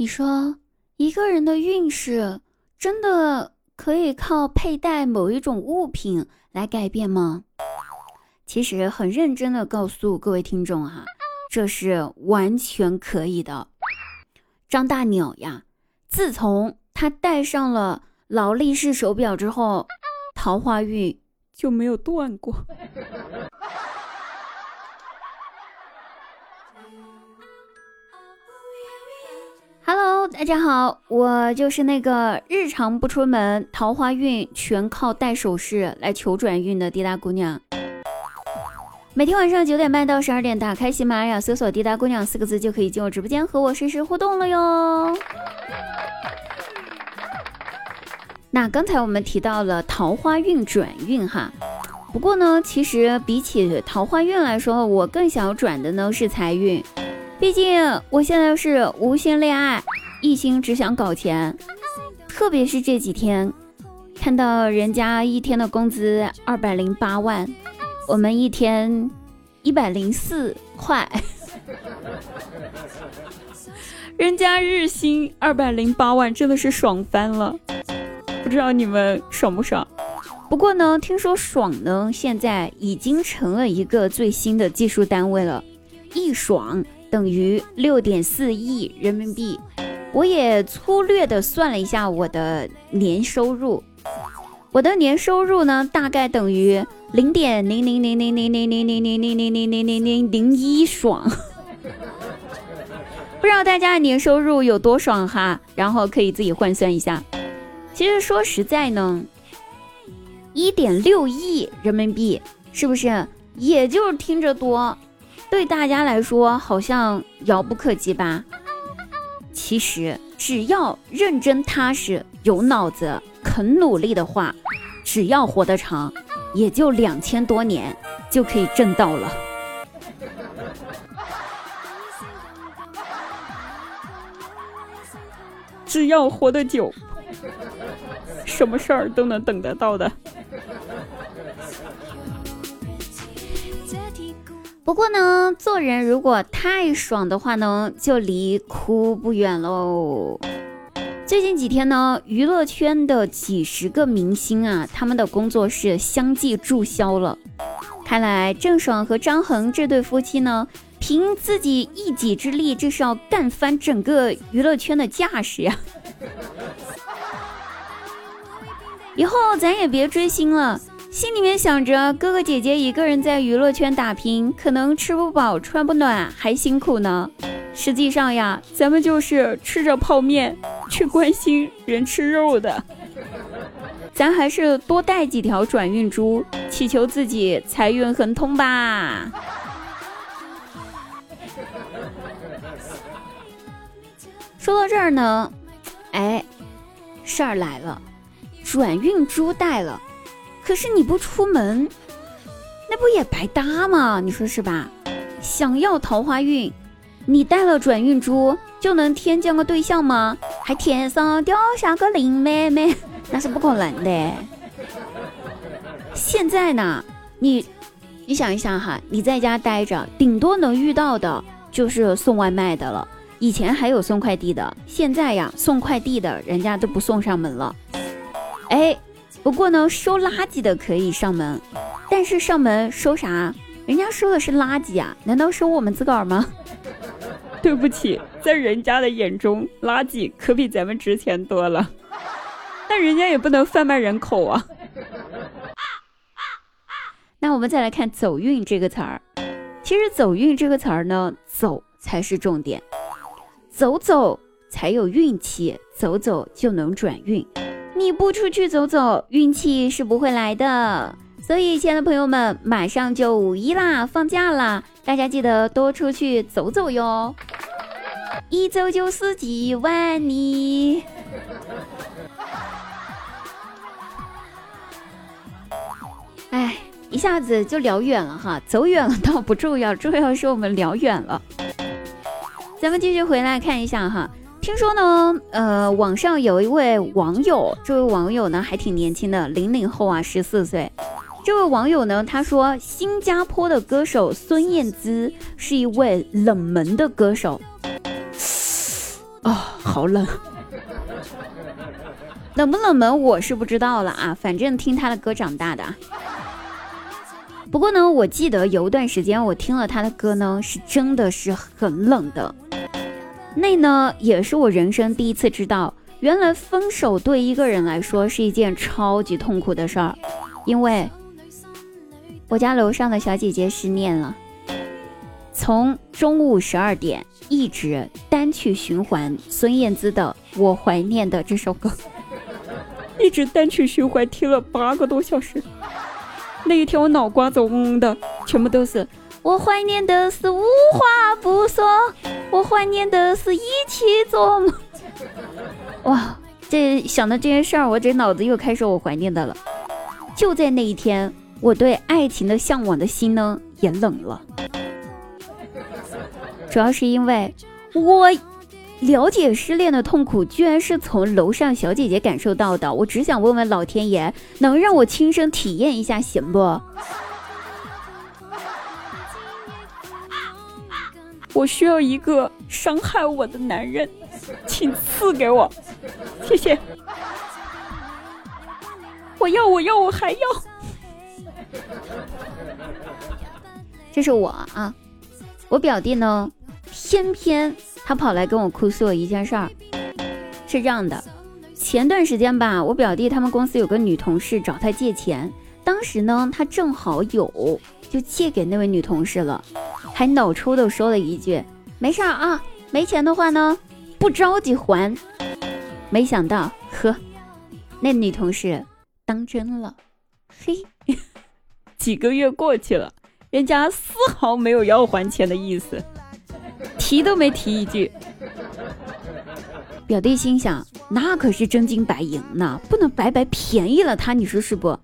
你说一个人的运势真的可以靠佩戴某一种物品来改变吗？其实很认真的告诉各位听众哈，这是完全可以的。张大鸟呀，自从他戴上了劳力士手表之后，桃花运就没有断过。大家好，我就是那个日常不出门，桃花运全靠戴首饰来求转运的滴答姑娘。每天晚上九点半到十二点，打开喜马拉雅，搜索“滴答姑娘”四个字，就可以进入直播间和我实时互动了哟。那刚才我们提到了桃花运转运哈，不过呢，其实比起桃花运来说，我更想要转的呢是财运。毕竟我现在是无心恋爱，一心只想搞钱。特别是这几天，看到人家一天的工资二百零八万，我们一天一百零四块，人家日薪二百零八万，真的是爽翻了。不知道你们爽不爽？不过呢，听说爽呢，现在已经成了一个最新的技术单位了，一爽。等于六点四亿人民币，我也粗略的算了一下我的年收入，我的年收入呢，大概等于零点零零零零零零零零零零零零零零零零一爽，不知道大家的年收入有多爽哈？然后可以自己换算一下。其实说实在呢，一点六亿人民币是不是？也就是听着多。对大家来说好像遥不可及吧？其实只要认真踏实、有脑子、肯努力的话，只要活得长，也就两千多年就可以挣到了。只要活得久，什么事儿都能等得到的。不过呢，做人如果太爽的话呢，就离哭不远喽。最近几天呢，娱乐圈的几十个明星啊，他们的工作室相继注销了。看来郑爽和张恒这对夫妻呢，凭自己一己之力，这是要干翻整个娱乐圈的架势呀。以后咱也别追星了。心里面想着哥哥姐姐一个人在娱乐圈打拼，可能吃不饱穿不暖还辛苦呢。实际上呀，咱们就是吃着泡面去关心人吃肉的。咱还是多带几条转运珠，祈求自己财运亨通吧。说到这儿呢，哎，事儿来了，转运珠带了。可是你不出门，那不也白搭吗？你说是吧？想要桃花运，你带了转运珠就能天降个对象吗？还天上掉下个林妹妹，那是不可能的。现在呢，你你想一想哈，你在家待着，顶多能遇到的就是送外卖的了。以前还有送快递的，现在呀，送快递的人家都不送上门了。哎。不过呢，收垃圾的可以上门，但是上门收啥？人家收的是垃圾啊，难道收我们自个儿吗？对不起，在人家的眼中，垃圾可比咱们值钱多了。但人家也不能贩卖人口啊。那我们再来看“走运”这个词儿，其实“走运”这个词儿呢，走才是重点，走走才有运气，走走就能转运。你不出去走走，运气是不会来的。所以，亲爱的朋友们，马上就五一啦，放假啦，大家记得多出去走走哟。一走就是几万里。哎，一下子就聊远了哈，走远了倒不重要，重要是我们聊远了。咱们继续回来看一下哈。听说呢，呃，网上有一位网友，这位网友呢还挺年轻的，零零后啊，十四岁。这位网友呢，他说新加坡的歌手孙燕姿是一位冷门的歌手。啊，好冷。冷不冷门我是不知道了啊，反正听他的歌长大的。不过呢，我记得有一段时间我听了他的歌呢，是真的是很冷的。那呢，也是我人生第一次知道，原来分手对一个人来说是一件超级痛苦的事儿。因为我家楼上的小姐姐失恋了，从中午十二点一直单曲循环孙燕姿的《我怀念的》这首歌，一直单曲循环听了八个多小时。那一天我脑瓜子嗡嗡的，全部都是我怀念的是无话不说，我怀念的是一起做梦。哇，这想到这件事儿，我这脑子又开始我怀念的了。就在那一天，我对爱情的向往的心呢也冷了，主要是因为我。了解失恋的痛苦，居然是从楼上小姐姐感受到的。我只想问问老天爷，能让我亲身体验一下行不？我需要一个伤害我的男人，请赐给我，谢谢。我要，我要，我还要。这是我啊，我表弟呢，偏偏。他跑来跟我哭诉一件事儿，是这样的，前段时间吧，我表弟他们公司有个女同事找他借钱，当时呢，他正好有，就借给那位女同事了，还脑抽的说了一句：“没事儿啊，没钱的话呢，不着急还。”没想到，呵，那女同事当真了，嘿，几个月过去了，人家丝毫没有要还钱的意思。提都没提一句，表弟心想：那可是真金白银呢，不能白白便宜了他，你说是不？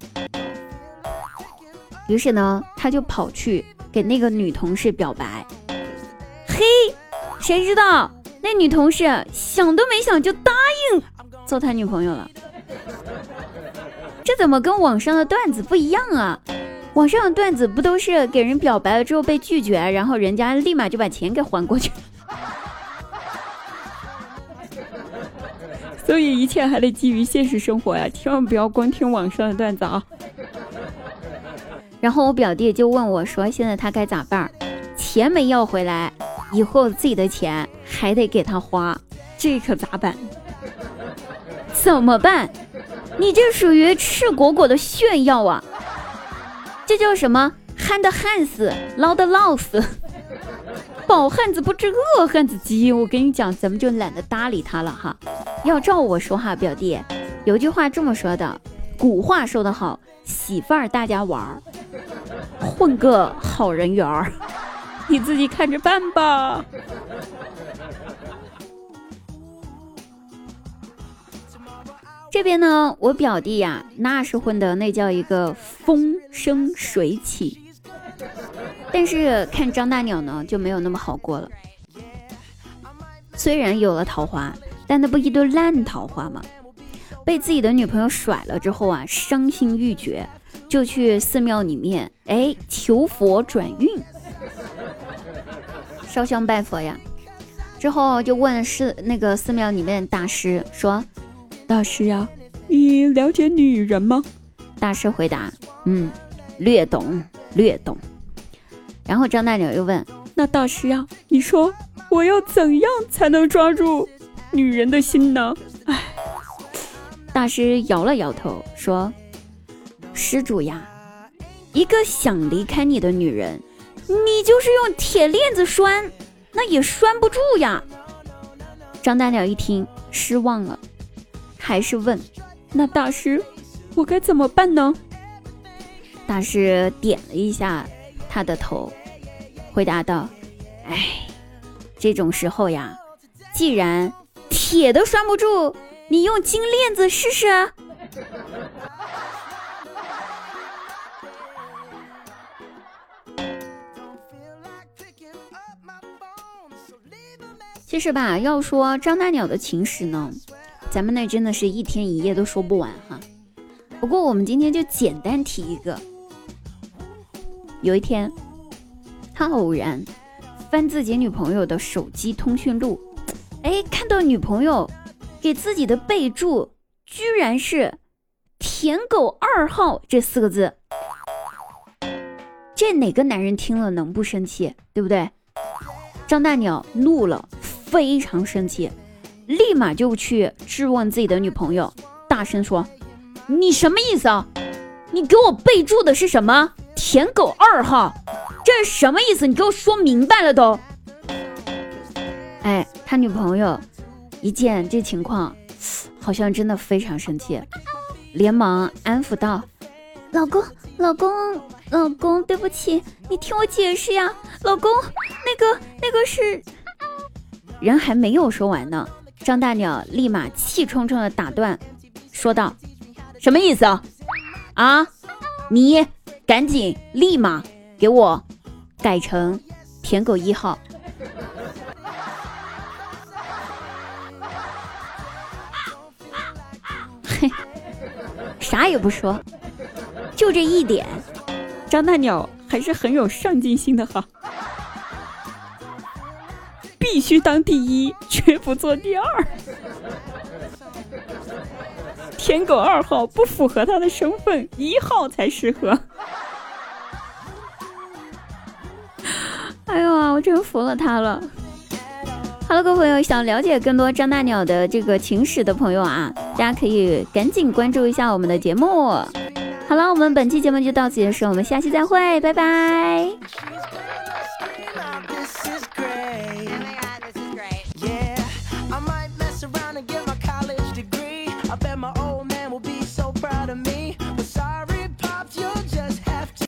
于是呢，他就跑去给那个女同事表白。嘿，谁知道那女同事想都没想就答应做他女朋友了？这怎么跟网上的段子不一样啊？网上的段子不都是给人表白了之后被拒绝，然后人家立马就把钱给还过去？所以一切还得基于现实生活呀，千万不要光听网上的段子啊！然后我表弟就问我说：“现在他该咋办？钱没要回来，以后自己的钱还得给他花，这可咋办？怎么办？你这属于赤果果的炫耀啊！”这叫什么？憨的憨死，捞的捞死。饱汉子不知饿汉子饥。我跟你讲，咱们就懒得搭理他了哈。要照我说哈，表弟，有句话这么说的，古话说得好，媳妇儿大家玩儿，混个好人缘儿，你自己看着办吧。这边呢，我表弟呀，那是混的那叫一个风生水起。但是看张大鸟呢，就没有那么好过了。虽然有了桃花，但那不一堆烂桃花吗？被自己的女朋友甩了之后啊，伤心欲绝，就去寺庙里面哎求佛转运，烧香拜佛呀。之后就问寺那个寺庙里面大师说。大师呀，你了解女人吗？大师回答：嗯，略懂，略懂。然后张大鸟又问：那大师呀，你说我要怎样才能抓住女人的心呢？大师摇了摇头说：施主呀，一个想离开你的女人，你就是用铁链子拴，那也拴不住呀。张大鸟一听，失望了。还是问，那大师，我该怎么办呢？大师点了一下他的头，回答道：“哎，这种时候呀，既然铁都拴不住，你用金链子试试。”其实吧，要说张大鸟的情史呢。咱们那真的是一天一夜都说不完哈。不过我们今天就简单提一个。有一天，他偶然翻自己女朋友的手机通讯录，哎，看到女朋友给自己的备注居然是“舔狗二号”这四个字，这哪个男人听了能不生气？对不对？张大鸟怒了，非常生气，立马就去质问自己的女朋友，大声说：“你什么意思啊？你给我备注的是什么？舔狗二号，这是什么意思？你给我说明白了都。”哎，他女朋友一见这情况，好像真的非常生气，连忙安抚道：“老公，老公，老公，对不起，你听我解释呀，老公，那个，那个是……”人还没有说完呢，张大鸟立马气冲冲的打断，说道：“什么意思啊？啊，你赶紧立马给我改成舔狗一号。”啥也不说，就这一点，张大鸟还是很有上进心的哈。必须当第一，绝不做第二。舔狗二号不符合他的身份，一号才适合。哎呦啊，我真服了他了。好了，各位朋友，想了解更多张大鸟的这个情史的朋友啊，大家可以赶紧关注一下我们的节目。好了，我们本期节目就到此结束，我们下期再会，拜拜。